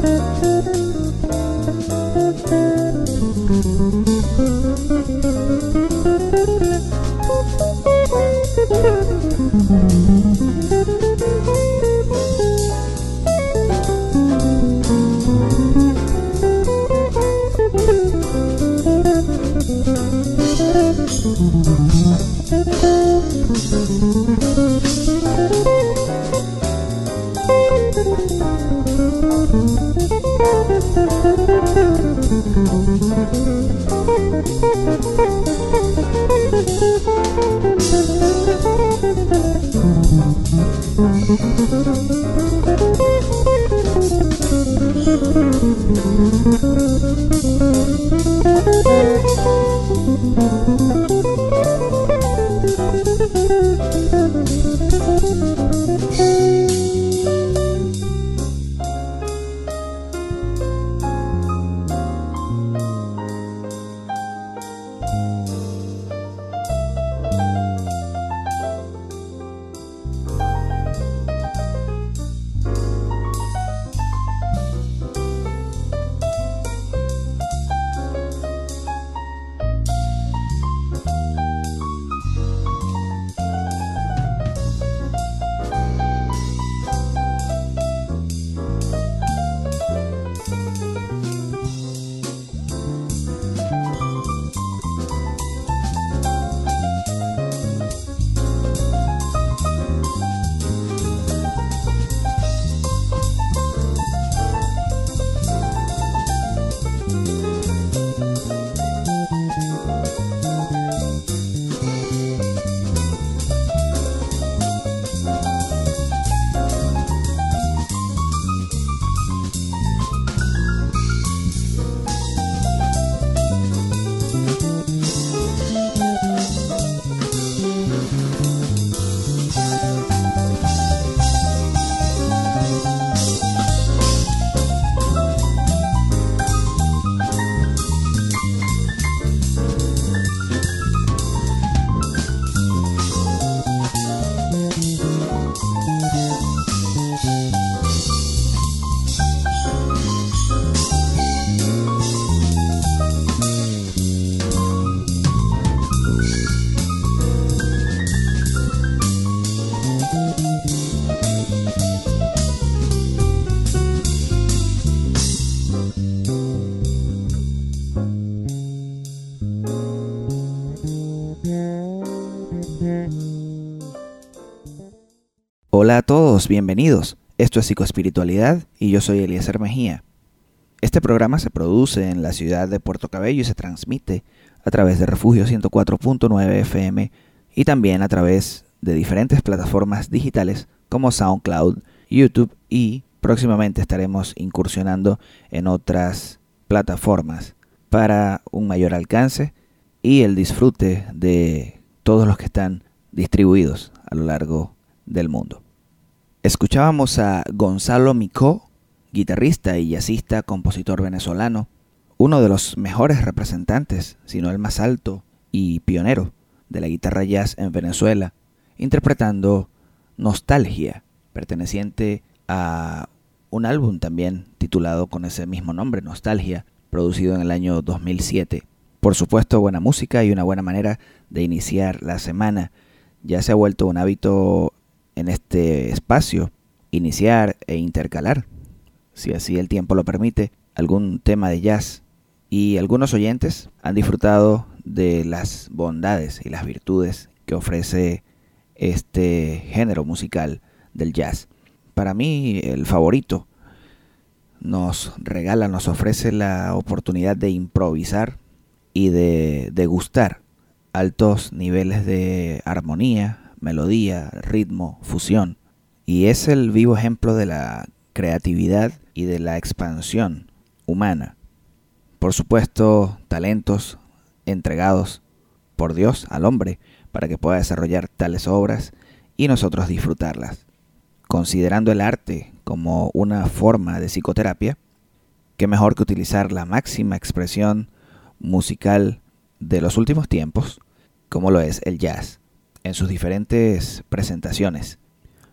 Música bienvenidos. Esto es Psicoespiritualidad y yo soy Eliezer Mejía. Este programa se produce en la ciudad de Puerto Cabello y se transmite a través de Refugio 104.9 FM y también a través de diferentes plataformas digitales como SoundCloud, YouTube y próximamente estaremos incursionando en otras plataformas para un mayor alcance y el disfrute de todos los que están distribuidos a lo largo del mundo. Escuchábamos a Gonzalo Micó, guitarrista y jazzista, compositor venezolano, uno de los mejores representantes, si no el más alto y pionero de la guitarra jazz en Venezuela, interpretando Nostalgia, perteneciente a un álbum también titulado con ese mismo nombre, Nostalgia, producido en el año 2007. Por supuesto, buena música y una buena manera de iniciar la semana. Ya se ha vuelto un hábito en este espacio iniciar e intercalar, si así el tiempo lo permite, algún tema de jazz. Y algunos oyentes han disfrutado de las bondades y las virtudes que ofrece este género musical del jazz. Para mí, el favorito nos regala, nos ofrece la oportunidad de improvisar y de degustar altos niveles de armonía, melodía, ritmo, fusión. Y es el vivo ejemplo de la creatividad y de la expansión humana. Por supuesto, talentos entregados por Dios al hombre para que pueda desarrollar tales obras y nosotros disfrutarlas. Considerando el arte como una forma de psicoterapia, qué mejor que utilizar la máxima expresión musical de los últimos tiempos, como lo es el jazz, en sus diferentes presentaciones.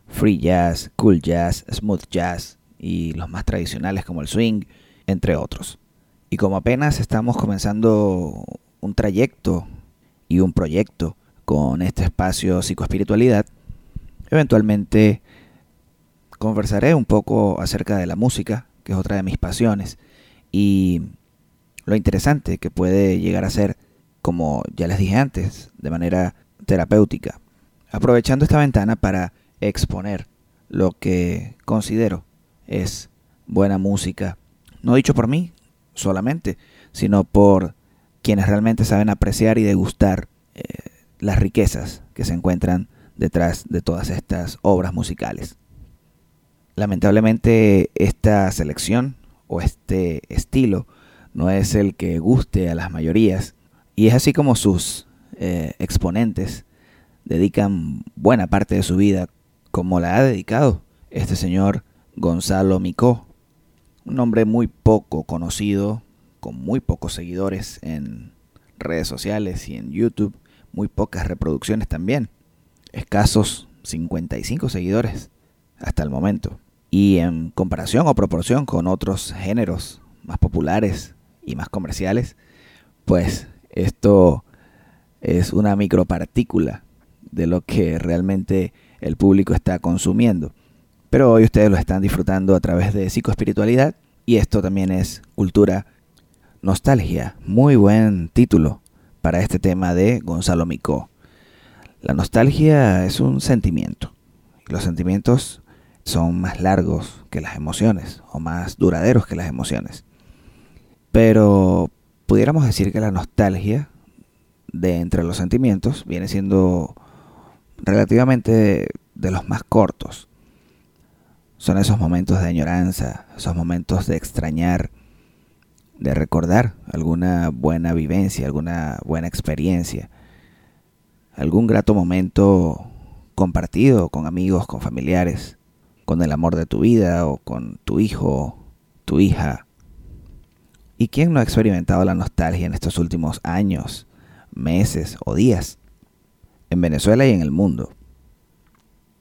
Free jazz, cool jazz, smooth jazz y los más tradicionales como el swing, entre otros. Y como apenas estamos comenzando un trayecto y un proyecto con este espacio psicoespiritualidad, eventualmente conversaré un poco acerca de la música, que es otra de mis pasiones, y lo interesante que puede llegar a ser, como ya les dije antes, de manera terapéutica, aprovechando esta ventana para exponer lo que considero es buena música, no dicho por mí solamente, sino por quienes realmente saben apreciar y degustar eh, las riquezas que se encuentran detrás de todas estas obras musicales. Lamentablemente esta selección o este estilo no es el que guste a las mayorías y es así como sus eh, exponentes dedican buena parte de su vida como la ha dedicado este señor Gonzalo Micó, un hombre muy poco conocido, con muy pocos seguidores en redes sociales y en YouTube, muy pocas reproducciones también, escasos 55 seguidores hasta el momento. Y en comparación o proporción con otros géneros más populares y más comerciales, pues esto es una micropartícula de lo que realmente el público está consumiendo. Pero hoy ustedes lo están disfrutando a través de psicoespiritualidad y esto también es cultura nostalgia. Muy buen título para este tema de Gonzalo Micó. La nostalgia es un sentimiento. Los sentimientos son más largos que las emociones o más duraderos que las emociones. Pero pudiéramos decir que la nostalgia de entre los sentimientos viene siendo relativamente de los más cortos. Son esos momentos de añoranza, esos momentos de extrañar, de recordar alguna buena vivencia, alguna buena experiencia, algún grato momento compartido con amigos, con familiares con el amor de tu vida o con tu hijo, tu hija. ¿Y quién no ha experimentado la nostalgia en estos últimos años, meses o días? En Venezuela y en el mundo.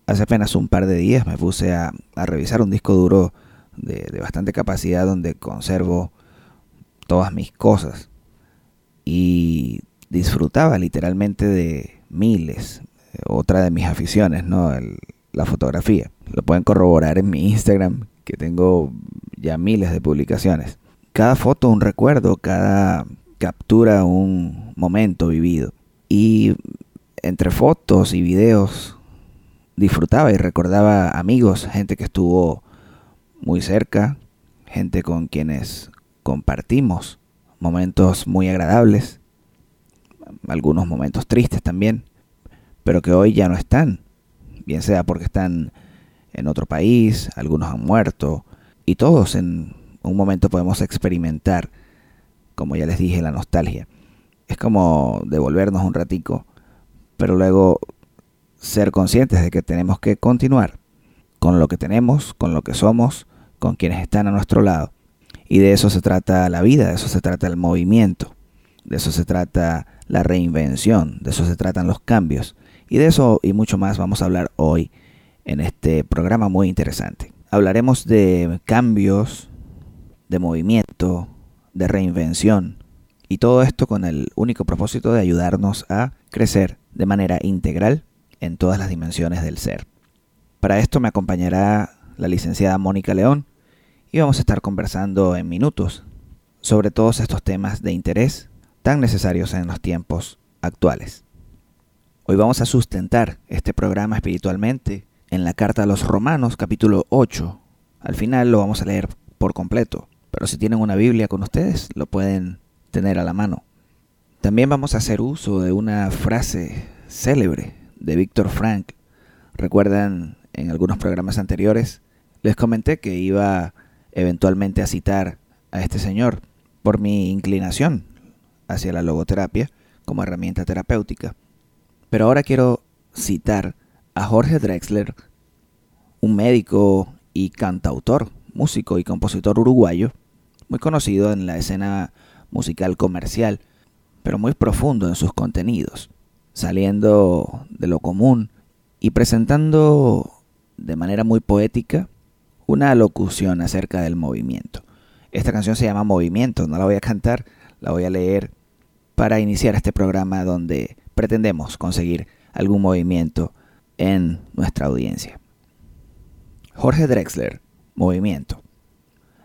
Hace apenas un par de días me puse a, revisar un disco duro de, bastante capacidad donde conservo todas mis cosas. Y disfrutaba literalmente de miles, otra de mis aficiones, ¿no? La fotografía. Lo pueden corroborar en mi Instagram, que tengo ya miles de publicaciones. Cada foto un recuerdo, cada captura un momento vivido. Y entre fotos y videos disfrutaba y recordaba amigos, gente que estuvo muy cerca, gente con quienes compartimos momentos muy agradables, algunos momentos tristes también, pero que hoy ya no están bien sea porque están en otro país, algunos han muerto, y todos en un momento podemos experimentar, como ya les dije, la nostalgia. es como devolvernos un ratico, pero luego ser conscientes de que tenemos que continuar con lo que tenemos, con lo que somos, con quienes están a nuestro lado. Y de eso se trata la vida, de eso se trata el movimiento, de eso se trata la reinvención, de eso se tratan los cambios. Y de eso y mucho más vamos a hablar hoy en este programa muy interesante. Hablaremos de cambios, de movimiento, de reinvención, y todo esto con el único propósito de ayudarnos a crecer de manera integral en todas las dimensiones del ser. Para esto me acompañará la licenciada Mónica León y vamos a estar conversando en minutos sobre todos estos temas de interés tan necesarios en los tiempos actuales. Hoy vamos a sustentar este programa espiritualmente en la carta a los Romanos capítulo 8. Al final lo vamos a leer por completo, pero si tienen una Biblia con ustedes lo pueden tener a la mano. También vamos a hacer uso de una frase célebre de Víctor Frank. Recuerdan en algunos programas anteriores, les comenté que iba eventualmente a citar a este señor por mi inclinación hacia la logoterapia como herramienta terapéutica. Pero ahora quiero citar a Jorge Drexler, un médico y cantautor, músico y compositor uruguayo, muy conocido en la escena musical comercial, pero muy profundo en sus contenidos, saliendo de lo común y presentando de manera muy poética una locución acerca del movimiento. Esta canción se llama Movimiento, no la voy a cantar, la voy a leer para iniciar este programa donde pretendemos conseguir algún movimiento en nuestra audiencia. Jorge Drexler, Movimiento.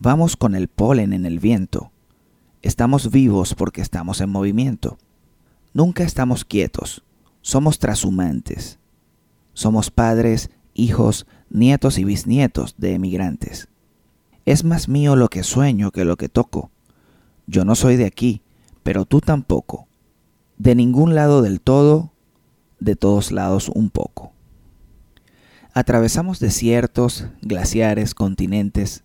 Vamos con el polen en el viento, Estamos vivos porque estamos en movimiento. Nunca estamos quietos. Somos trashumantes. Somos padres, hijos, nietos y bisnietos de emigrantes. Es más mío lo que sueño que lo que toco. Yo no soy de aquí, pero tú tampoco. De ningún lado del todo, de todos lados un poco. Atravesamos desiertos, glaciares, continentes,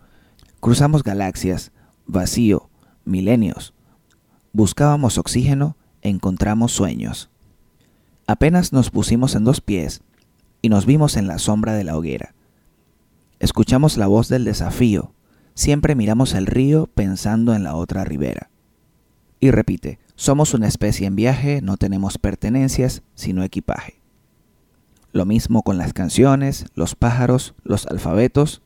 cruzamos galaxias, vacío, milenios. Buscábamos oxígeno, encontramos sueños. Apenas nos pusimos en dos pies y nos vimos en la sombra de la hoguera. Escuchamos la voz del desafío, siempre miramos el río pensando en la otra ribera. Y repite, somos una especie en viaje, no tenemos pertenencias, sino equipaje. Lo mismo con las canciones, los pájaros, los alfabetos.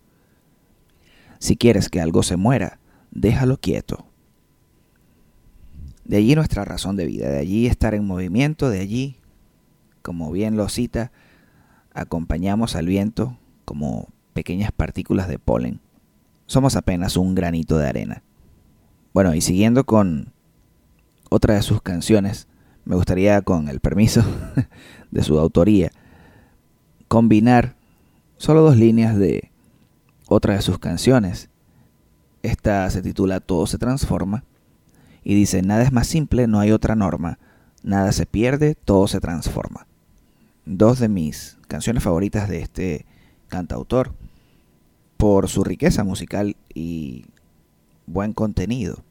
Si quieres que algo se muera, déjalo quieto. De allí nuestra razón de vida, de allí estar en movimiento, de allí, como bien lo cita, acompañamos al viento como pequeñas partículas de polen. Somos apenas un granito de arena. Bueno, y siguiendo con otra de sus canciones, me gustaría, con el permiso de su autoría, combinar solo dos líneas de otra de sus canciones. Esta se titula Todo se transforma y dice, nada es más simple, no hay otra norma, nada se pierde, todo se transforma. Dos de mis canciones favoritas de este cantautor por su riqueza musical y buen contenido.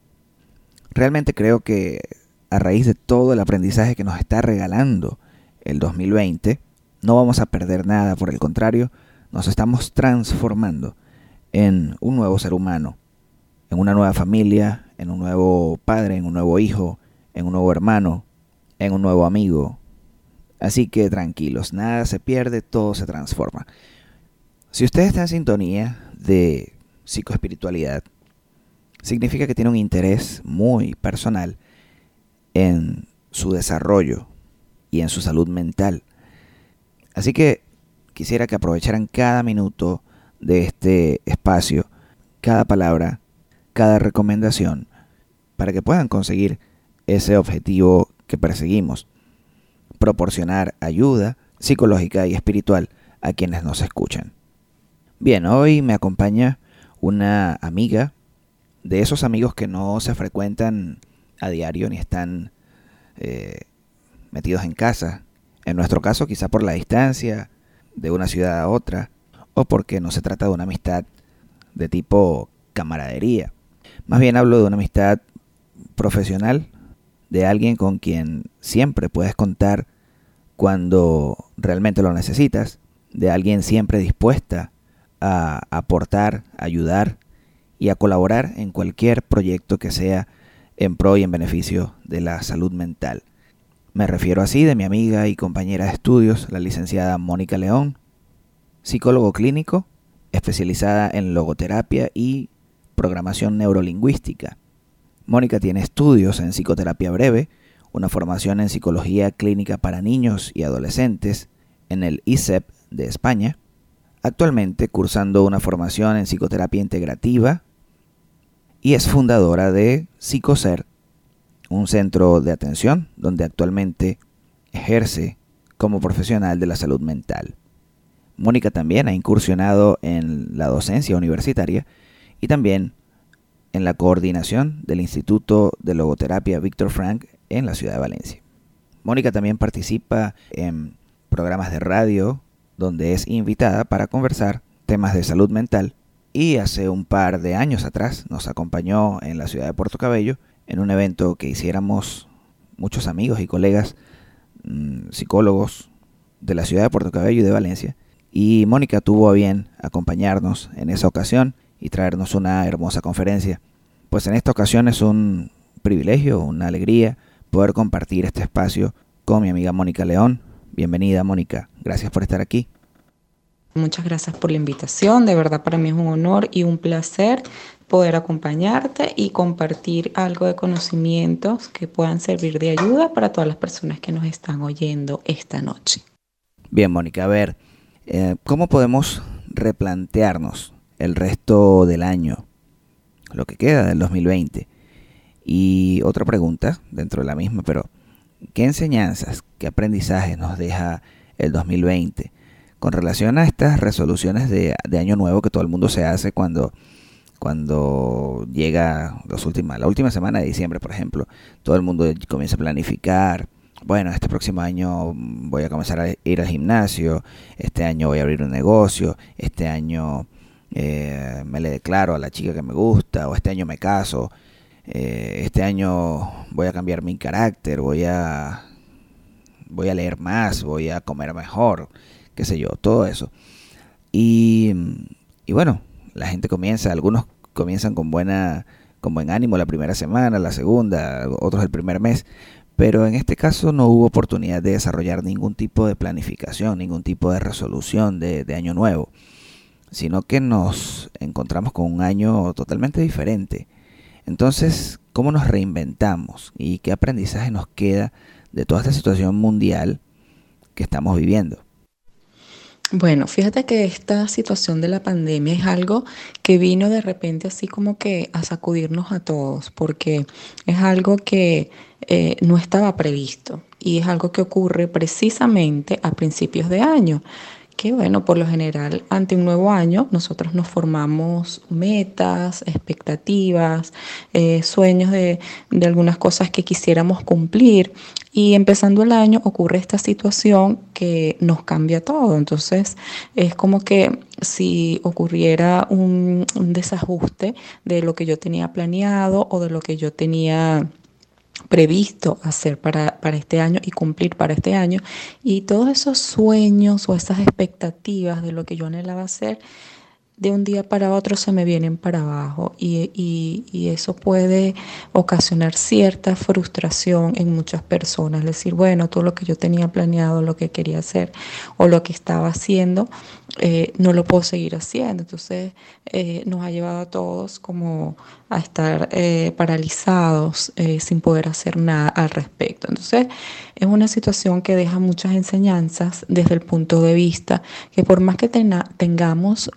Realmente creo que a raíz de todo el aprendizaje que nos está regalando el 2020, no vamos a perder nada, por el contrario, nos estamos transformando en un nuevo ser humano, en una nueva familia, en un nuevo padre, en un nuevo hijo, en un nuevo hermano, en un nuevo amigo. Así que tranquilos, nada se pierde, todo se transforma. Si usted está en sintonía de psicoespiritualidad, significa que tiene un interés muy personal en su desarrollo y en su salud mental. Así que quisiera que aprovecharan cada minuto de este espacio, cada palabra, cada recomendación, para que puedan conseguir ese objetivo que perseguimos, proporcionar ayuda psicológica y espiritual a quienes nos escuchan. Bien, hoy me acompaña una amiga de esos amigos que no se frecuentan a diario ni están eh, metidos en casa. En nuestro caso, quizá por la distancia de una ciudad a otra, o porque no se trata de una amistad de tipo camaradería. Más bien hablo de una amistad profesional, de alguien con quien siempre puedes contar cuando realmente lo necesitas, de alguien siempre dispuesta a aportar, ayudar y a colaborar en cualquier proyecto que sea en pro y en beneficio de la salud mental. Me refiero así de mi amiga y compañera de estudios, la licenciada Mónica León, psicólogo clínico, especializada en logoterapia y programación neurolingüística. Mónica tiene estudios en psicoterapia breve, una formación en psicología clínica para niños y adolescentes en el ISEP de España, actualmente cursando una formación en psicoterapia integrativa y es fundadora de Psicoser, un centro de atención donde actualmente ejerce como profesional de la salud mental. Mónica también ha incursionado en la docencia universitaria y también en la coordinación del Instituto de Logoterapia Víctor Frank en la ciudad de Valencia. Mónica también participa en programas de radio donde es invitada para conversar temas de salud mental y hace un par de años atrás nos acompañó en la ciudad de Puerto Cabello en un evento que hiciéramos muchos amigos y colegas mm, psicólogos de la ciudad de Puerto Cabello y de Valencia y Mónica tuvo a bien acompañarnos en esa ocasión y traernos una hermosa conferencia. Pues en esta ocasión es un privilegio, una alegría poder compartir este espacio con mi amiga Mónica León, Bienvenida, Mónica. Gracias por estar aquí. Muchas gracias por la invitación. De verdad para mí es un honor y un placer poder acompañarte y compartir algo de conocimientos que puedan servir de ayuda para todas las personas que nos están oyendo esta noche. Bien, Mónica, a ver, eh, ¿cómo podemos replantearnos el resto del año, lo que queda del 2020? Y otra pregunta dentro de la misma, pero ¿Qué enseñanzas, qué aprendizaje nos deja el 2020 con relación a estas resoluciones de, año nuevo que todo el mundo se hace cuando, cuando llega los últimas, la última semana de diciembre, por ejemplo? Todo el mundo comienza a planificar. Bueno, este próximo año voy a comenzar a ir al gimnasio, este año voy a abrir un negocio, este año eh, me le declaro a la chica que me gusta, o este año me caso, eh, este año voy a cambiar mi carácter, voy a, voy a leer más, voy a comer mejor, qué sé yo, todo eso. Y, y bueno, la gente comienza, algunos comienzan con buena con buen ánimo la primera semana, la segunda, otros el primer mes, pero en este caso no hubo oportunidad de desarrollar ningún tipo de planificación, ningún tipo de resolución de, de año nuevo, sino que nos encontramos con un año totalmente diferente. Entonces, ¿cómo nos reinventamos y qué aprendizaje nos queda de toda esta situación mundial que estamos viviendo? Bueno, fíjate que esta situación de la pandemia es algo que vino de repente así como que a sacudirnos a todos, porque es algo que eh, no estaba previsto y es algo que ocurre precisamente a principios de año que bueno, por lo general ante un nuevo año nosotros nos formamos metas, expectativas, eh, sueños de, de algunas cosas que quisiéramos cumplir y empezando el año ocurre esta situación que nos cambia todo. Entonces es como que si ocurriera un, un desajuste de lo que yo tenía planeado o de lo que yo tenía previsto hacer para, para, este año y cumplir para este año. Y todos esos sueños o esas expectativas de lo que yo anhelaba hacer, de un día para otro se me vienen para abajo y, eso puede ocasionar cierta frustración en muchas personas. Decir, bueno, todo lo que yo tenía planeado, lo que quería hacer o lo que estaba haciendo, eh, no lo puedo seguir haciendo. Entonces eh, nos ha llevado a todos como a estar eh, paralizados sin poder hacer nada al respecto. Entonces es una situación que deja muchas enseñanzas desde el punto de vista que por más que tengamos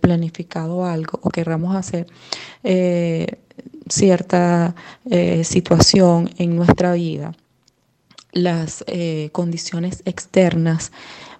planificado algo o querramos hacer cierta situación en nuestra vida, las condiciones externas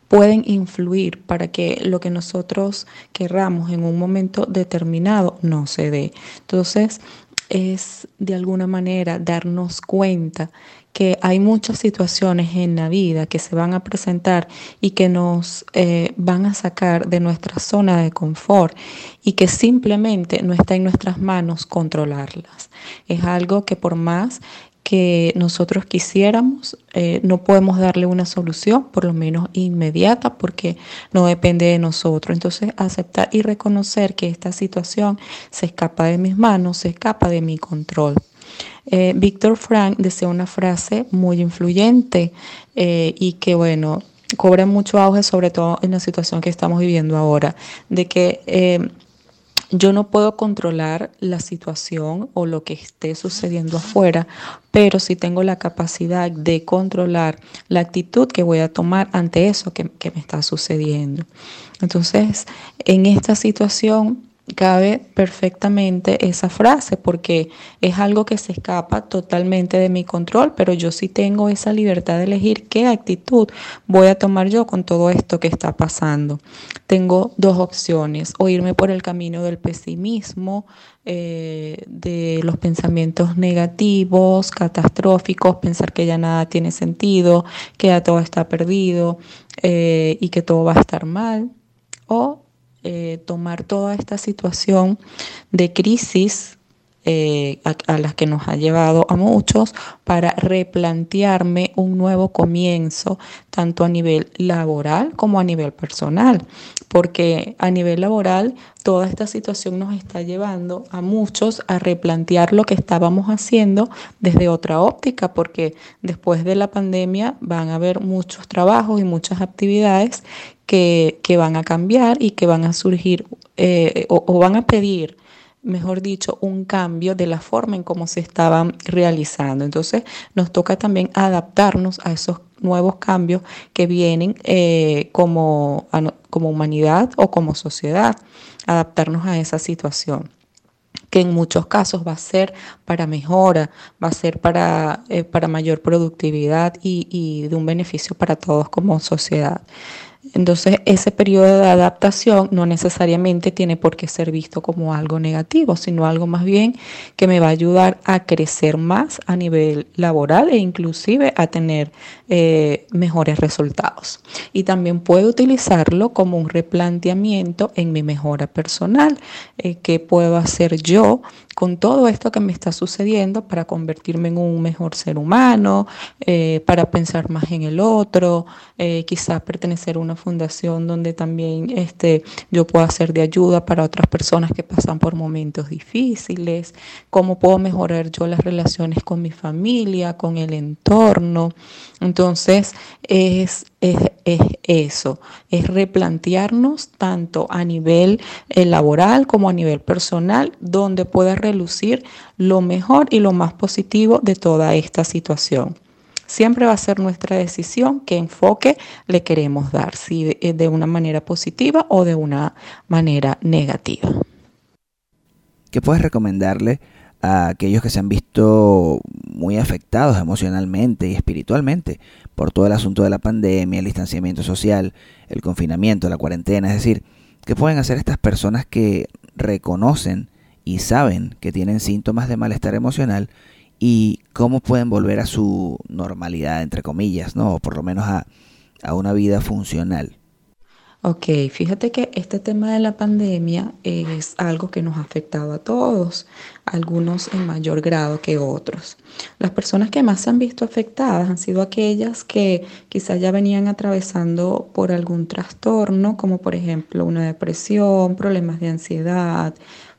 pueden influir para que lo que nosotros querramos en un momento determinado no se dé. Entonces, es de alguna manera darnos cuenta que hay muchas situaciones en la vida que se van a presentar y que nos eh, van a sacar de nuestra zona de confort y que simplemente no está en nuestras manos controlarlas. Es algo que por más que nosotros quisiéramos, eh, no podemos darle una solución, por lo menos inmediata, porque no depende de nosotros. Entonces, aceptar y reconocer que esta situación se escapa de mis manos, se escapa de mi control. Eh, Víctor Frank desea una frase muy influyente eh, y que, bueno, cobra mucho auge, sobre todo en la situación que estamos viviendo ahora, de que yo no puedo controlar la situación o lo que esté sucediendo afuera, pero sí tengo la capacidad de controlar la actitud que voy a tomar ante eso que, que me está sucediendo. Entonces, en esta situación cabe perfectamente esa frase porque es algo que se escapa totalmente de mi control, pero yo sí tengo esa libertad de elegir qué actitud voy a tomar yo con todo esto que está pasando. Tengo dos opciones, o irme por el camino del pesimismo, eh, de los pensamientos negativos, catastróficos, pensar que ya nada tiene sentido, que ya todo está perdido eh, y que todo va a estar mal, o eh, tomar toda esta situación de crisis eh, a, a, las que nos ha llevado a muchos para replantearme un nuevo comienzo, tanto a nivel laboral como a nivel personal, porque a nivel laboral toda esta situación nos está llevando a muchos a replantear lo que estábamos haciendo desde otra óptica, porque después de la pandemia van a haber muchos trabajos y muchas actividades que, van a cambiar y que van a surgir eh, o, van a pedir mejor dicho, un cambio de la forma en cómo se estaban realizando. Entonces, nos toca también adaptarnos a esos nuevos cambios que vienen eh, como, como humanidad o como sociedad, adaptarnos a esa situación que en muchos casos va a ser para mejora, va a ser para, eh, para mayor productividad y, y de un beneficio para todos como sociedad. Entonces, ese periodo de adaptación no necesariamente tiene por qué ser visto como algo negativo, sino algo más bien que me va a ayudar a crecer más a nivel laboral e inclusive a tener eh, mejores resultados. Y también puedo utilizarlo como un replanteamiento en mi mejora personal. Eh, ¿Qué puedo hacer yo con todo esto que me está sucediendo para convertirme en un mejor ser humano, eh, para pensar más en el otro, eh, quizás pertenecer a una fundación donde también este, yo pueda ser de ayuda para otras personas que pasan por momentos difíciles, cómo puedo mejorar yo las relaciones con mi familia, con el entorno. Entonces, es, es, eso, es replantearnos tanto a nivel eh, laboral como a nivel personal, donde pueda relucir lo mejor y lo más positivo de toda esta situación. Siempre va a ser nuestra decisión qué enfoque le queremos dar, si eh, de una manera positiva o de una manera negativa. ¿Qué puedes recomendarle a aquellos que se han visto muy afectados emocionalmente y espiritualmente por todo el asunto de la pandemia, el distanciamiento social, el confinamiento, la cuarentena. Es decir, ¿qué pueden hacer estas personas que reconocen y saben que tienen síntomas de malestar emocional y cómo pueden volver a su normalidad, entre comillas, ¿no? O por lo menos a, a una vida funcional. Ok, fíjate que este tema de la pandemia es algo que nos ha afectado a todos, algunos en mayor grado que otros. Las personas que más se han visto afectadas han sido aquellas que quizás ya venían atravesando por algún trastorno, como por ejemplo una depresión, problemas de ansiedad,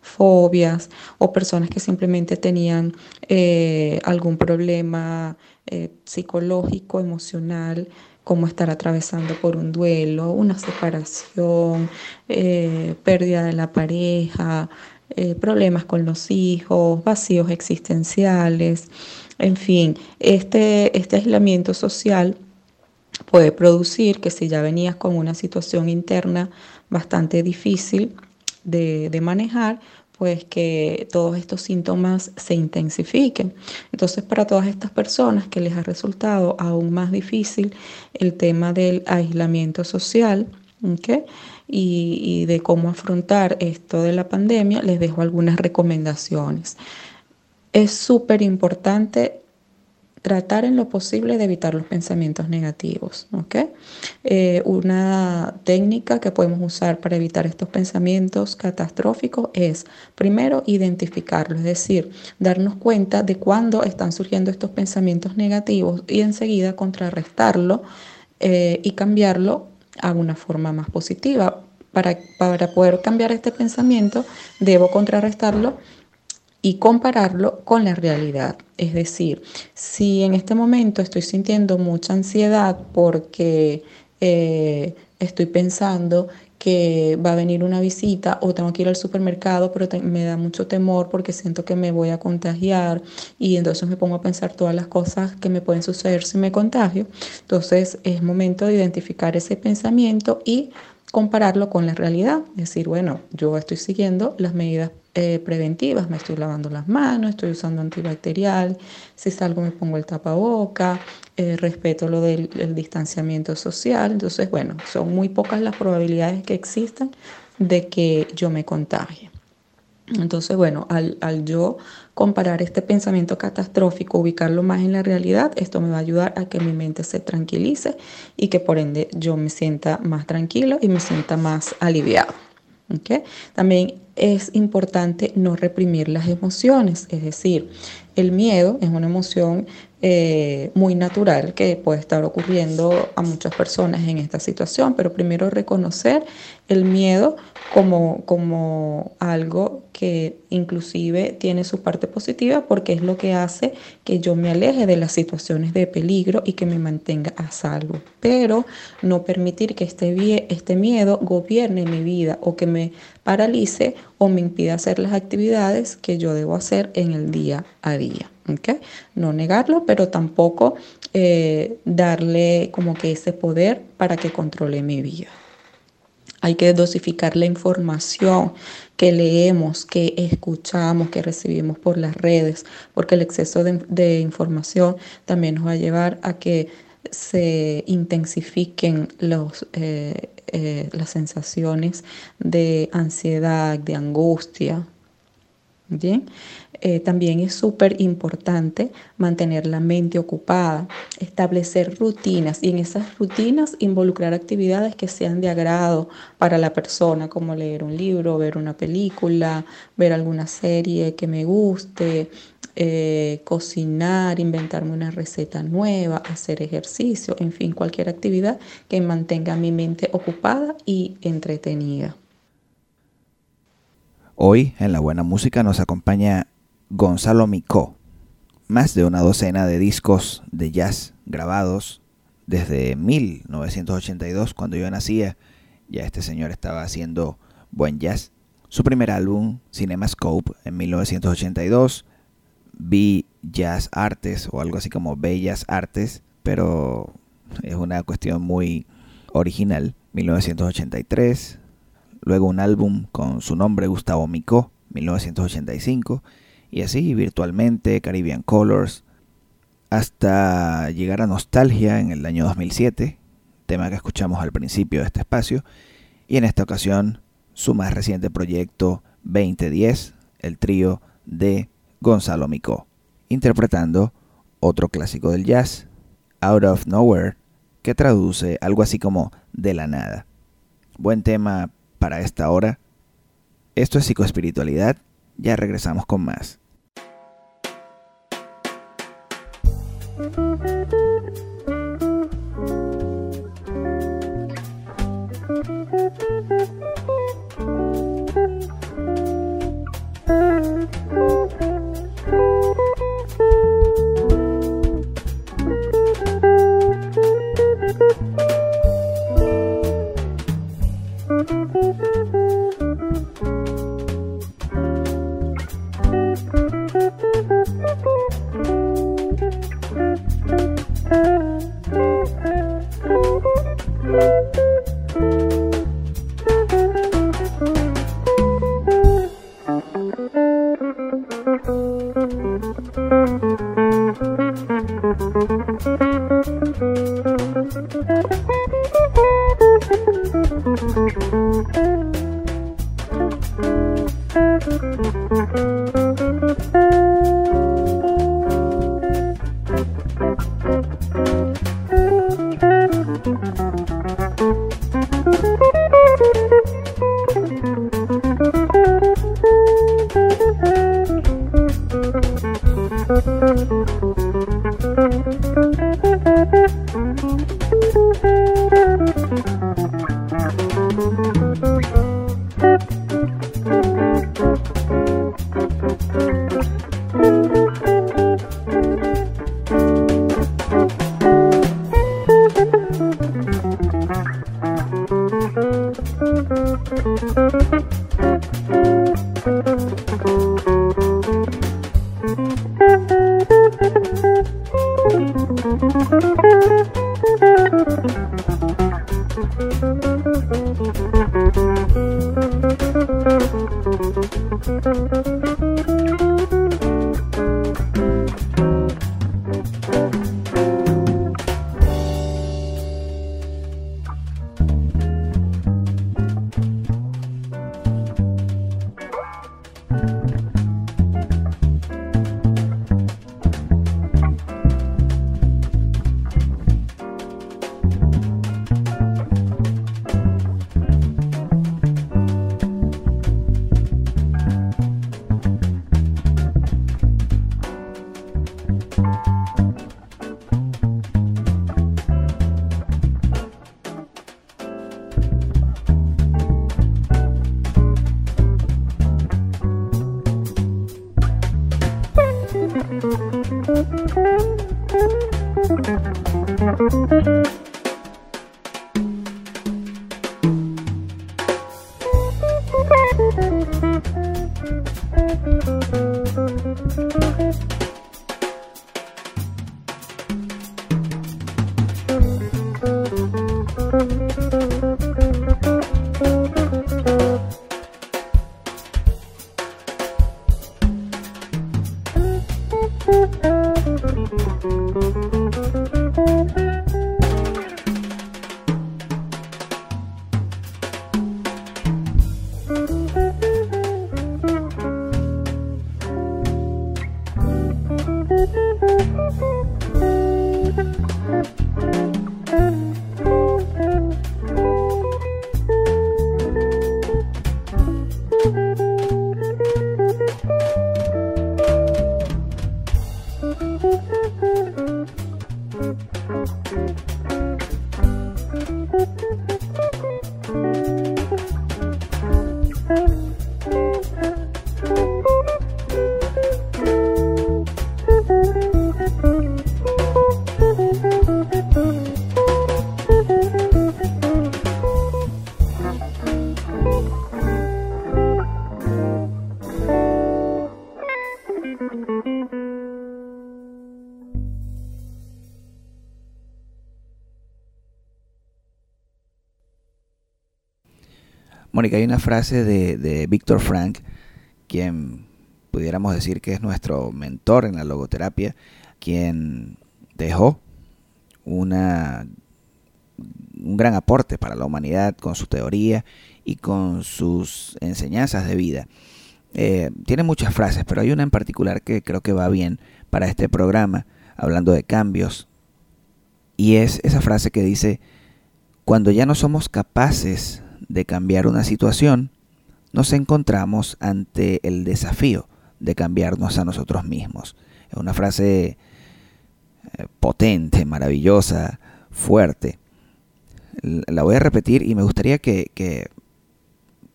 fobias o personas que simplemente tenían eh, algún problema eh, psicológico, emocional como estar atravesando por un duelo, una separación, eh, pérdida de la pareja, problemas con los hijos, vacíos existenciales, en fin, este, este aislamiento social puede producir que si ya venías con una situación interna bastante difícil de manejar, pues que todos estos síntomas se intensifiquen. Entonces, para todas estas personas que les ha resultado aún más difícil el tema del aislamiento social, y, y de cómo afrontar esto de la pandemia, les dejo algunas recomendaciones. Es súper importante tratar en lo posible de evitar los pensamientos negativos. Eh, una técnica que podemos usar para evitar estos pensamientos catastróficos es, primero, identificarlos, es decir, darnos cuenta de cuándo están surgiendo estos pensamientos negativos y enseguida contrarrestarlo eh, y cambiarlo a una forma más positiva. Para, para poder cambiar este pensamiento, debo contrarrestarlo y compararlo con la realidad. Es decir, si en este momento estoy sintiendo mucha ansiedad porque eh, estoy pensando que va a venir una visita o tengo que ir al supermercado, pero me da mucho temor porque siento que me voy a contagiar y entonces me pongo a pensar todas las cosas que me pueden suceder si me contagio. Entonces es momento de identificar ese pensamiento y compararlo con la realidad. Es decir, bueno, yo estoy siguiendo las medidas eh, preventivas, me estoy lavando las manos, estoy usando antibacterial, si salgo me pongo el tapaboca, eh, respeto lo del distanciamiento social. Entonces, bueno, son muy pocas las probabilidades que existan de que yo me contagie. Entonces, bueno, al, al, yo comparar este pensamiento catastrófico, ubicarlo más en la realidad, esto me va a ayudar a que mi mente se tranquilice y que por ende yo me sienta más tranquilo y me sienta más aliviado. También es importante no reprimir las emociones, es decir, el miedo es una emoción eh, muy natural que puede estar ocurriendo a muchas personas en esta situación, pero primero reconocer el miedo como, como algo que inclusive tiene su parte positiva porque es lo que hace que yo me aleje de las situaciones de peligro y que me mantenga a salvo. Pero no permitir que este, este miedo gobierne mi vida o que me paralice o me impida hacer las actividades que yo debo hacer en el día a día. No negarlo, pero tampoco eh, darle como que ese poder para que controle mi vida. Hay que dosificar la información que leemos, que escuchamos, que recibimos por las redes, porque el exceso de, información también nos va a llevar a que se intensifiquen eh, eh, las sensaciones de ansiedad, de angustia. Bien, eh, también es súper importante mantener la mente ocupada, establecer rutinas y en esas rutinas involucrar actividades que sean de agrado para la persona, como leer un libro, ver una película, ver alguna serie que me guste, eh, cocinar, inventarme una receta nueva, hacer ejercicio, en fin, cualquier actividad que mantenga mi mente ocupada y entretenida. Hoy en la buena música nos acompaña Gonzalo Micó. Más de una docena de discos de jazz grabados desde 1982, cuando yo nacía, ya este señor estaba haciendo buen jazz. Su primer álbum, CinemaScope, en 1982, Vi Jazz Artes o algo así como Bellas Artes, pero es una cuestión muy original. 1983, luego un álbum con su nombre Gustavo Micó, 1985, y así virtualmente Caribbean Colors, hasta llegar a Nostalgia en el año 2007, tema que escuchamos al principio de este espacio, y en esta ocasión su más reciente proyecto 2010, el trío de Gonzalo Micó, interpretando otro clásico del jazz, Out of Nowhere, que traduce algo así como de la nada. buen tema para esta hora. Esto es psicoespiritualidad. Ya regresamos con más. Mónica, hay una frase de, de Víctor Frank, quien pudiéramos decir que es nuestro mentor en la logoterapia, quien dejó una, un gran aporte para la humanidad con su teoría y con sus enseñanzas de vida. Eh, tiene muchas frases, pero hay una en particular que creo que va bien para este programa, hablando de cambios, y es esa frase que dice, cuando ya no somos capaces de cambiar una situación, nos encontramos ante el desafío de cambiarnos a nosotros mismos. Es una frase eh, potente, maravillosa, fuerte. La voy a repetir y me gustaría que,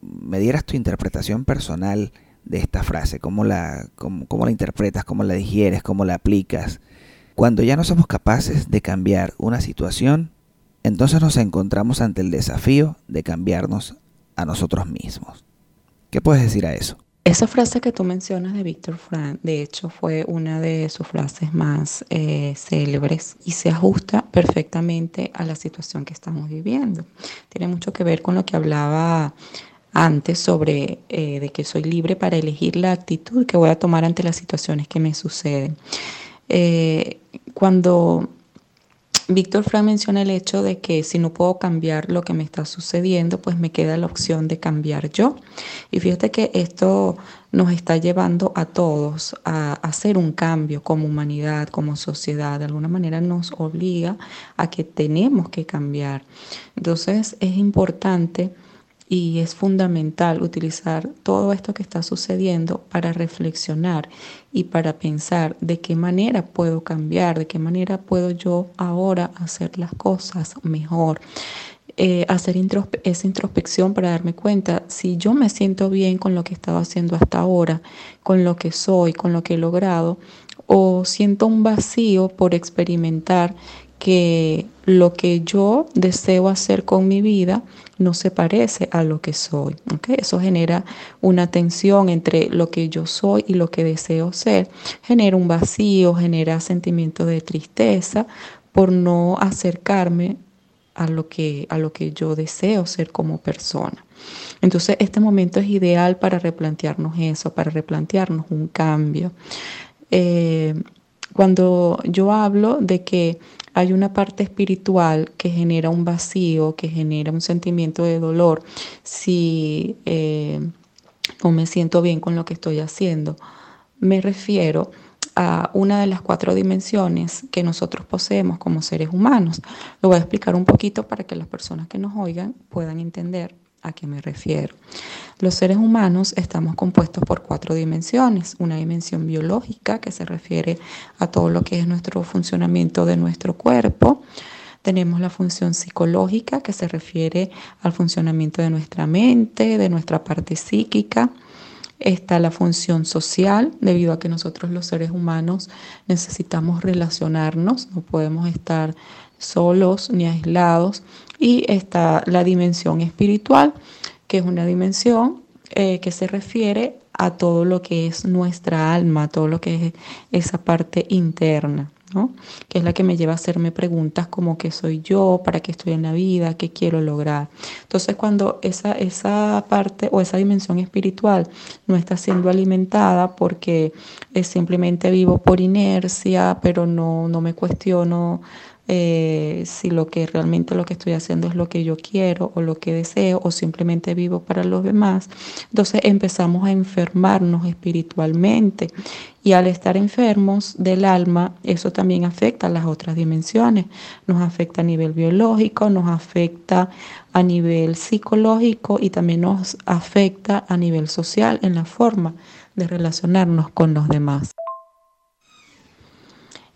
me dieras tu interpretación personal de esta frase, cómo la, cómo, cómo la interpretas, cómo la digieres, cómo la aplicas. Cuando ya no somos capaces de cambiar una situación, entonces nos encontramos ante el desafío de cambiarnos a nosotros mismos. ¿Qué puedes decir a eso? Esa frase que tú mencionas de Víctor Frank, de hecho, fue una de sus frases más eh, célebres y se ajusta perfectamente a la situación que estamos viviendo. Tiene mucho que ver con lo que hablaba antes sobre eh, de que soy libre para elegir la actitud que voy a tomar ante las situaciones que me suceden. Eh, cuando Víctor Frank menciona el hecho de que si no puedo cambiar lo que me está sucediendo, pues me queda la opción de cambiar yo. Y fíjate que esto nos está llevando a todos a hacer un cambio como humanidad, como sociedad. De alguna manera nos obliga a que tenemos que cambiar. Entonces es importante y es fundamental utilizar todo esto que está sucediendo para reflexionar y para pensar de qué manera puedo cambiar, de qué manera puedo yo ahora hacer las cosas mejor. Eh, hacer esa introspección para darme cuenta si yo me siento bien con lo que he estado haciendo hasta ahora, con lo que soy, con lo que he logrado, o siento un vacío por experimentar que lo que yo deseo hacer con mi vida no se parece a lo que soy. Eso genera una tensión entre lo que yo soy y lo que deseo ser. Genera un vacío, genera sentimiento de tristeza por no acercarme a lo que, a lo que yo deseo ser como persona. Entonces, este momento es ideal para replantearnos eso, para replantearnos un cambio. Eh, cuando yo hablo de que hay una parte espiritual que genera un vacío, que genera un sentimiento de dolor si eh, no me siento bien con lo que estoy haciendo. Me refiero a una de las cuatro dimensiones que nosotros poseemos como seres humanos. Lo voy a explicar un poquito para que las personas que nos oigan puedan entender a qué me refiero. Los seres humanos estamos compuestos por cuatro dimensiones. Una dimensión biológica que se refiere a todo lo que es nuestro funcionamiento de nuestro cuerpo. Tenemos la función psicológica que se refiere al funcionamiento de nuestra mente, de nuestra parte psíquica. Está la función social, debido a que nosotros los seres humanos necesitamos relacionarnos, no podemos estar solos ni aislados. Y está la dimensión espiritual, que es una dimensión eh, que se refiere a todo lo que es nuestra alma, todo lo que es esa parte interna. Que es la que me lleva a hacerme preguntas como qué soy yo, para qué estoy en la vida, qué quiero lograr. Entonces cuando esa, esa parte o esa dimensión espiritual no está siendo alimentada porque simplemente vivo por inercia, pero no, no me cuestiono eh, si lo que realmente lo que estoy haciendo es lo que yo quiero o lo que deseo o simplemente vivo para los demás. Entonces empezamos a enfermarnos espiritualmente y al estar enfermos del alma, eso también afecta a las otras dimensiones. Nos afecta a nivel biológico, nos afecta a nivel psicológico y también nos afecta a nivel social en la forma de relacionarnos con los demás.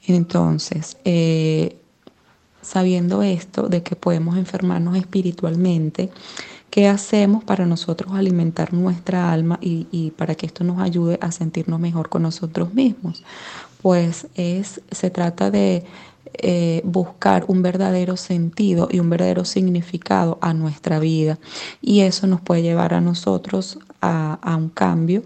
Entonces, eh, sabiendo esto, de que podemos enfermarnos espiritualmente, ¿qué hacemos para nosotros alimentar nuestra alma y, para que esto nos ayude a sentirnos mejor con nosotros mismos? Pues es, se trata de eh, buscar un verdadero sentido y un verdadero significado a nuestra vida. Y eso nos puede llevar a nosotros a, a un cambio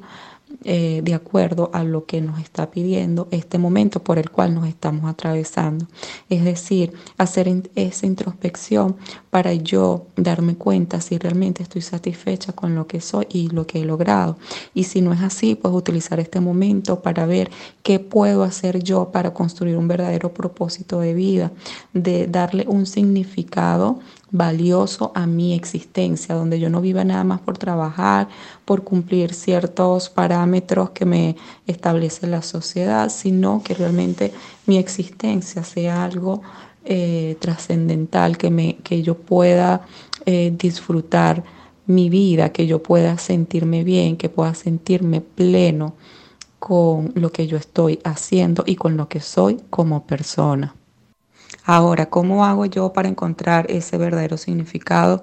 eh, de acuerdo a lo que nos está pidiendo este momento por el cual nos estamos atravesando. Es decir, hacer esa introspección para yo darme cuenta si realmente estoy satisfecha con lo que soy y lo que he logrado. Y si no es así, pues utilizar este momento para ver qué puedo hacer yo para construir un verdadero propósito de vida, de darle un significado valioso a mi existencia, donde yo no viva nada más por trabajar, por cumplir ciertos parámetros que me establece la sociedad, sino que realmente mi existencia sea algo eh, trascendental, que, me, que yo pueda eh, disfrutar mi vida, que yo pueda sentirme bien, que pueda sentirme pleno con lo que yo estoy haciendo y con lo que soy como persona. Ahora, ¿cómo hago yo para encontrar ese verdadero significado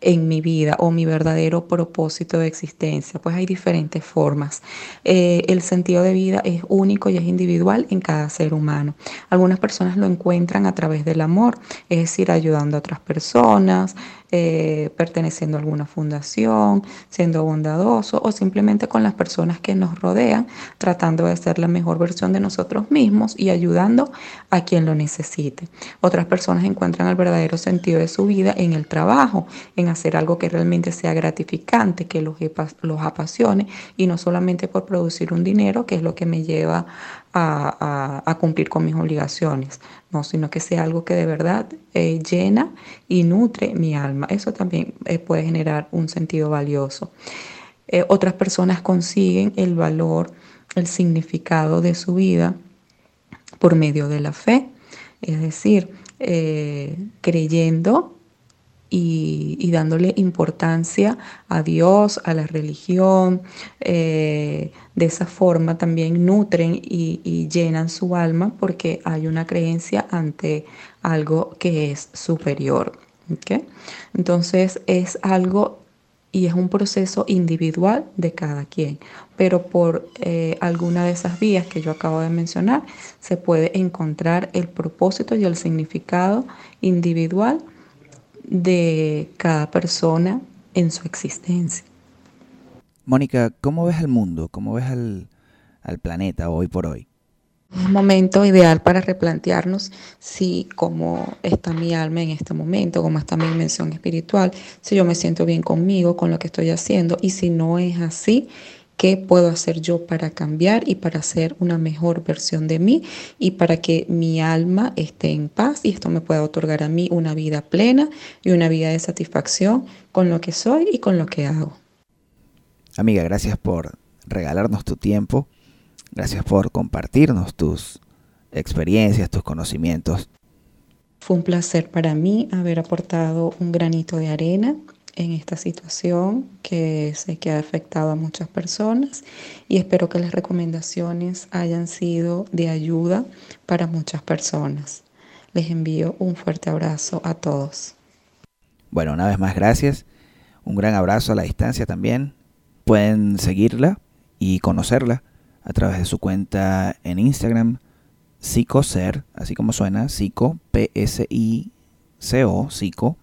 en mi vida o mi verdadero propósito de existencia? Pues hay diferentes formas. Eh, el sentido de vida es único y es individual en cada ser humano. Algunas personas lo encuentran a través del amor, es decir, ayudando a otras personas, eh, perteneciendo a alguna fundación, siendo bondadoso o simplemente con las personas que nos rodean, tratando de ser la mejor versión de nosotros mismos y ayudando a quien lo necesite. Otras personas encuentran el verdadero sentido de su vida en el trabajo, en hacer algo que realmente sea gratificante, que los, los apasione y no solamente por producir un dinero, que es lo que me lleva a, cumplir con mis obligaciones, no, sino que sea algo que de verdad eh, llena y nutre mi alma. Eso también eh, puede generar un sentido valioso. Eh, otras personas consiguen el valor, el significado de su vida por medio de la fe, es decir, creyendo y, dándole importancia a Dios, a la religión. Eh, de esa forma también nutren y, llenan su alma porque hay una creencia ante algo que es superior. Entonces es algo y es un proceso individual de cada quien, pero por eh, alguna de esas vías que yo acabo de mencionar se puede encontrar el propósito y el significado individual de cada persona en su existencia. Mónica, ¿cómo ves el mundo? ¿Cómo ves al, planeta hoy por hoy? Es un momento ideal para replantearnos si cómo está mi alma en este momento, cómo está mi dimensión espiritual, si yo me siento bien conmigo, con lo que estoy haciendo y si no es así, qué puedo hacer yo para cambiar y para ser una mejor versión de mí y para que mi alma esté en paz y esto me pueda otorgar a mí una vida plena y una vida de satisfacción con lo que soy y con lo que hago. Amiga, gracias por regalarnos tu tiempo, gracias por compartirnos tus experiencias, tus conocimientos. Fue un placer para mí haber aportado un granito de arena en esta situación que sé que ha afectado a muchas personas y espero que las recomendaciones hayan sido de ayuda para muchas personas. Les envío un fuerte abrazo a todos. Bueno, una vez más gracias. Un gran abrazo a la distancia también. Pueden seguirla y conocerla a través de su cuenta en Instagram, psicoser, así como suena, psico, P-S-I-C-O, psico,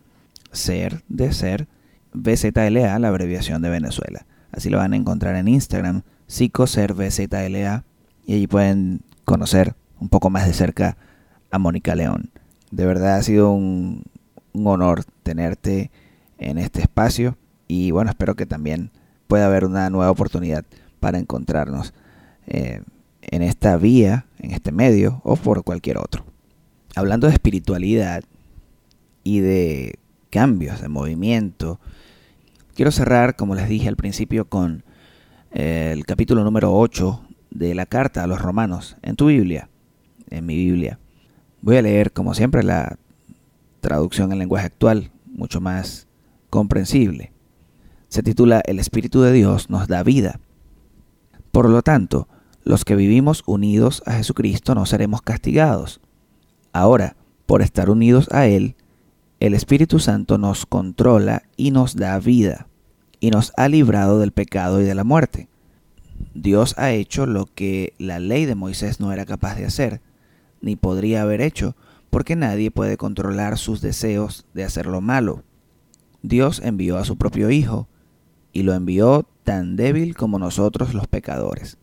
ser, de ser, BZLA, la abreviación de Venezuela. Así lo van a encontrar en Instagram, psicoservzla, y allí pueden conocer un poco más de cerca a Mónica León. De verdad ha sido un, honor tenerte en este espacio y bueno, espero que también pueda haber una nueva oportunidad para encontrarnos eh, en esta vía, en este medio o por cualquier otro. Hablando de espiritualidad y de cambios, de movimiento, Quiero cerrar, como les dije al principio, con eh, el capítulo número 8 de la carta a los romanos en tu Biblia, en mi Biblia. Voy a leer, como siempre, la traducción en lenguaje actual, mucho más comprensible. Se titula El Espíritu de Dios nos da vida. Por lo tanto, los que vivimos unidos a Jesucristo no seremos castigados. Ahora, por estar unidos a Él, el Espíritu Santo nos controla y nos da vida, y nos ha librado del pecado y de la muerte. Dios ha hecho lo que la ley de Moisés no era capaz de hacer, ni podría haber hecho, porque nadie puede controlar sus deseos de hacer lo malo. Dios envió a su propio Hijo, y lo envió tan débil como nosotros los pecadores.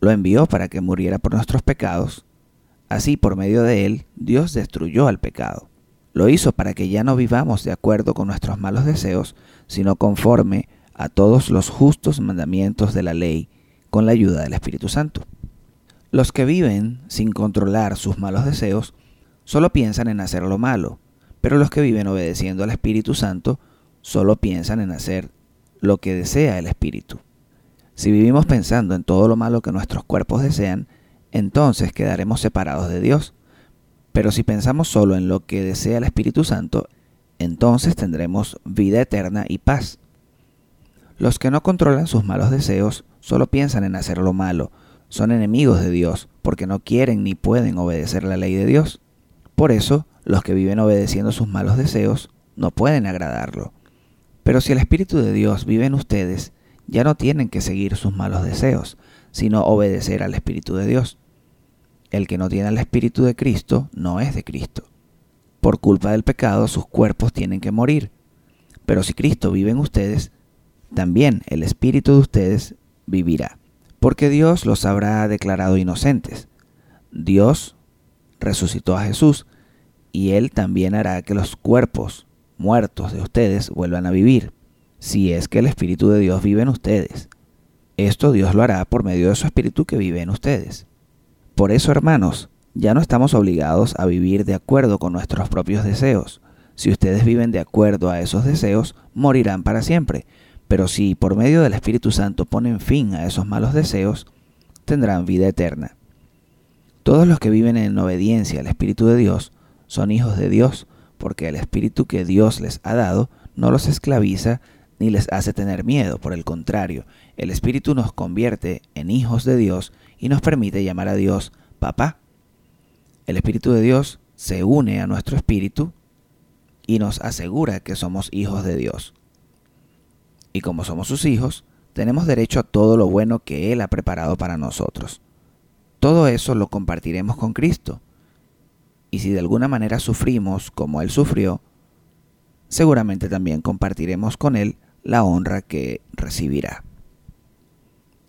Lo envió para que muriera por nuestros pecados, así por medio de él Dios destruyó al pecado. Lo hizo para que ya no vivamos de acuerdo con nuestros malos deseos, sino conforme a todos los justos mandamientos de la ley, con la ayuda del Espíritu Santo. Los que viven sin controlar sus malos deseos solo piensan en hacer lo malo, pero los que viven obedeciendo al Espíritu Santo solo piensan en hacer lo que desea el Espíritu. Si vivimos pensando en todo lo malo que nuestros cuerpos desean, entonces quedaremos separados de Dios pero si pensamos solo en lo que desea el Espíritu Santo, entonces tendremos vida eterna y paz. Los que no controlan sus malos deseos solo piensan en hacer lo malo, son enemigos de Dios porque no quieren ni pueden obedecer la ley de Dios. Por eso, los que viven obedeciendo sus malos deseos no pueden agradarlo. Pero si el Espíritu de Dios vive en ustedes, ya no tienen que seguir sus malos deseos, sino obedecer al Espíritu de Dios. El que no tiene el Espíritu de Cristo no es de Cristo. Por culpa del pecado sus cuerpos tienen que morir. Pero si Cristo vive en ustedes, también el Espíritu de ustedes vivirá. Porque Dios los habrá declarado inocentes. Dios resucitó a Jesús y Él también hará que los cuerpos muertos de ustedes vuelvan a vivir, si es que el Espíritu de Dios vive en ustedes. Esto Dios lo hará por medio de su Espíritu que vive en ustedes. Por eso, hermanos, ya no estamos obligados a vivir de acuerdo con nuestros propios deseos. Si ustedes viven de acuerdo a esos deseos, morirán para siempre. Pero si por medio del Espíritu Santo ponen fin a esos malos deseos, tendrán vida eterna. Todos los que viven en obediencia al Espíritu de Dios son hijos de Dios, porque el Espíritu que Dios les ha dado no los esclaviza ni les hace tener miedo, por el contrario, el Espíritu nos convierte en hijos de Dios y nos permite llamar a Dios papá. El Espíritu de Dios se une a nuestro espíritu y nos asegura que somos hijos de Dios. Y como somos sus hijos, tenemos derecho a todo lo bueno que Él ha preparado para nosotros. Todo eso lo compartiremos con Cristo. Y si de alguna manera sufrimos como Él sufrió, seguramente también compartiremos con Él la honra que recibirá.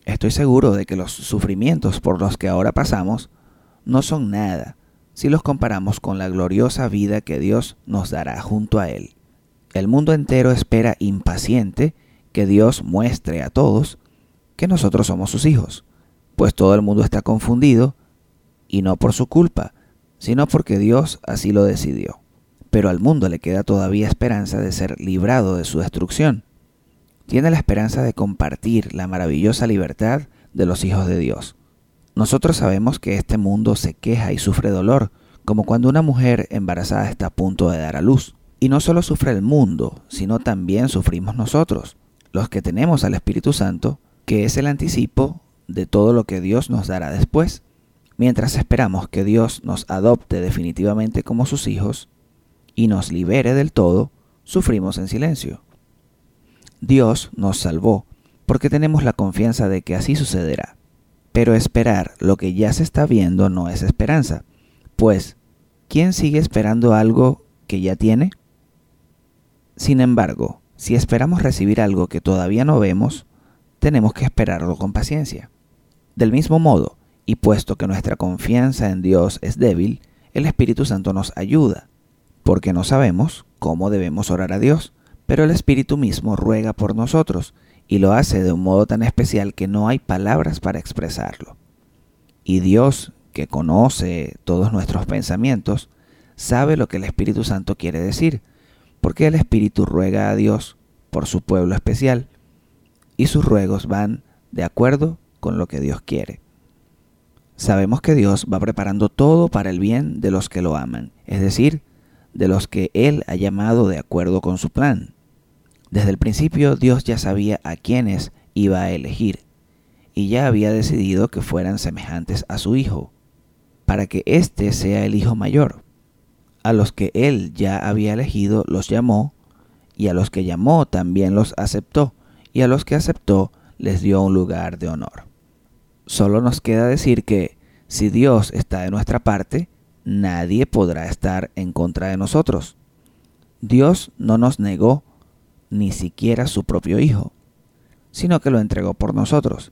Estoy seguro de que los sufrimientos por los que ahora pasamos no son nada si los comparamos con la gloriosa vida que Dios nos dará junto a Él. El mundo entero espera impaciente que Dios muestre a todos que nosotros somos sus hijos, pues todo el mundo está confundido y no por su culpa, sino porque Dios así lo decidió. Pero al mundo le queda todavía esperanza de ser librado de su destrucción tiene la esperanza de compartir la maravillosa libertad de los hijos de Dios. Nosotros sabemos que este mundo se queja y sufre dolor, como cuando una mujer embarazada está a punto de dar a luz. Y no solo sufre el mundo, sino también sufrimos nosotros, los que tenemos al Espíritu Santo, que es el anticipo de todo lo que Dios nos dará después. Mientras esperamos que Dios nos adopte definitivamente como sus hijos y nos libere del todo, sufrimos en silencio. Dios nos salvó, porque tenemos la confianza de que así sucederá. Pero esperar lo que ya se está viendo no es esperanza, pues, ¿quién sigue esperando algo que ya tiene? Sin embargo, si esperamos recibir algo que todavía no vemos, tenemos que esperarlo con paciencia. Del mismo modo, y puesto que nuestra confianza en Dios es débil, el Espíritu Santo nos ayuda, porque no sabemos cómo debemos orar a Dios, pero el Espíritu mismo ruega por nosotros y lo hace de un modo tan especial que no hay palabras para expresarlo. Y Dios, que conoce todos nuestros pensamientos, sabe lo que el Espíritu Santo quiere decir, porque el Espíritu ruega a Dios por su pueblo especial, y sus ruegos van de acuerdo con lo que Dios quiere. Sabemos que Dios va preparando todo para el bien de los que lo aman, es decir, de los que Él ha llamado de acuerdo con su plan. Desde el principio Dios ya sabía a quiénes iba a elegir y ya había decidido que fueran semejantes a su Hijo, para que éste sea el Hijo mayor. A los que Él ya había elegido los llamó, y a los que llamó también los aceptó, y a los que aceptó les dio un lugar de honor. Solo nos queda decir que, si Dios está de nuestra parte, nadie podrá estar en contra de nosotros. Dios no nos negó ni siquiera su propio Hijo, sino que lo entregó por nosotros.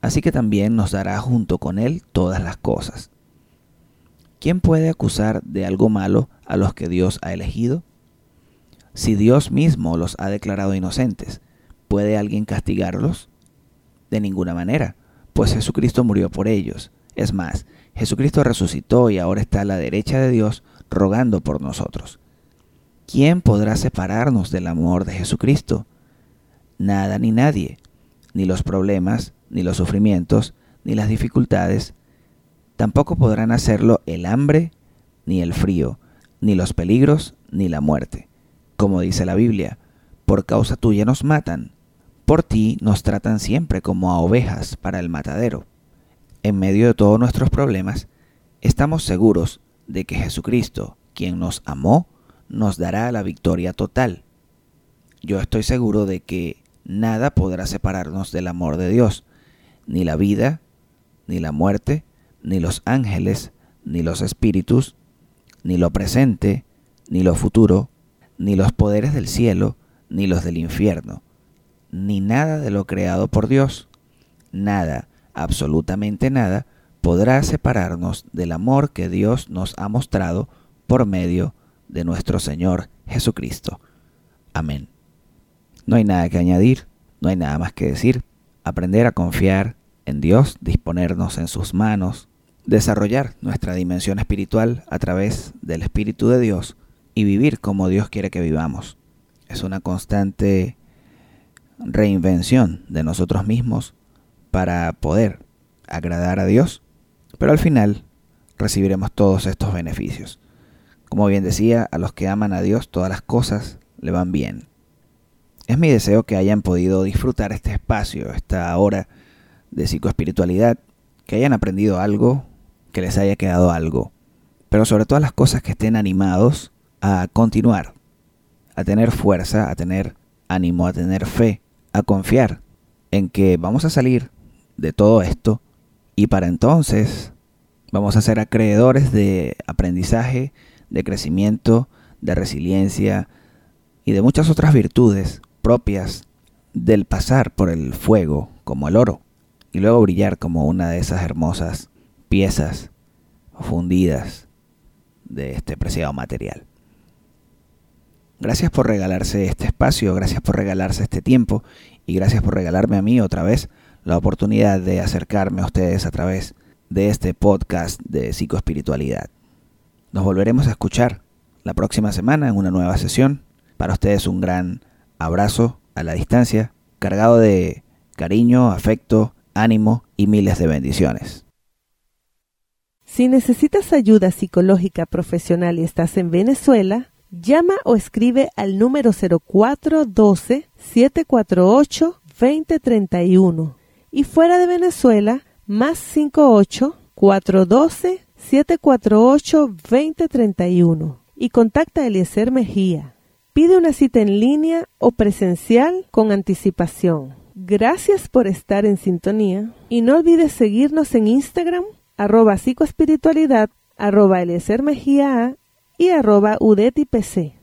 Así que también nos dará junto con Él todas las cosas. ¿Quién puede acusar de algo malo a los que Dios ha elegido? Si Dios mismo los ha declarado inocentes, ¿puede alguien castigarlos? De ninguna manera, pues Jesucristo murió por ellos. Es más, Jesucristo resucitó y ahora está a la derecha de Dios rogando por nosotros. ¿Quién podrá separarnos del amor de Jesucristo? Nada ni nadie, ni los problemas, ni los sufrimientos, ni las dificultades, tampoco podrán hacerlo el hambre, ni el frío, ni los peligros, ni la muerte. Como dice la Biblia, por causa tuya nos matan, por ti nos tratan siempre como a ovejas para el matadero. En medio de todos nuestros problemas, estamos seguros de que Jesucristo, quien nos amó, nos dará la victoria total. Yo estoy seguro de que nada podrá separarnos del amor de Dios, ni la vida, ni la muerte, ni los ángeles, ni los espíritus, ni lo presente, ni lo futuro, ni los poderes del cielo, ni los del infierno ni nada de lo creado por Dios, nada, absolutamente nada, podrá separarnos del amor que Dios nos ha mostrado por medio de nuestro Señor Jesucristo. Amén. No hay nada que añadir, no hay nada más que decir. Aprender a confiar en Dios, disponernos en sus manos, desarrollar nuestra dimensión espiritual a través del Espíritu de Dios y vivir como Dios quiere que vivamos. Es una constante reinvención de nosotros mismos para poder agradar a Dios, pero al final recibiremos todos estos beneficios. Como bien decía, a los que aman a Dios todas las cosas le van bien. Es mi deseo que hayan podido disfrutar este espacio, esta hora de psicoespiritualidad, que hayan aprendido algo, que les haya quedado algo, pero sobre todas las cosas que estén animados a continuar, a tener fuerza, a tener ánimo, a tener fe a confiar en que vamos a salir de todo esto y para entonces vamos a ser acreedores de aprendizaje, de crecimiento, de resiliencia y de muchas otras virtudes propias del pasar por el fuego como el oro y luego brillar como una de esas hermosas piezas fundidas de este preciado material. Gracias por regalarse este espacio, gracias por regalarse este tiempo y gracias por regalarme a mí otra vez la oportunidad de acercarme a ustedes a través de este podcast de psicoespiritualidad. Nos volveremos a escuchar la próxima semana en una nueva sesión. Para ustedes un gran abrazo a la distancia, cargado de cariño, afecto, ánimo y miles de bendiciones. Si necesitas ayuda psicológica profesional y estás en Venezuela, Llama o escribe al número 0412-748-2031 y fuera de Venezuela, más 58-412-748-2031 y contacta a Eliezer Mejía. Pide una cita en línea o presencial con anticipación. Gracias por estar en sintonía y no olvides seguirnos en Instagram, arroba psicoespiritualidad, arroba Eliezer Mejía y arroba udetipc.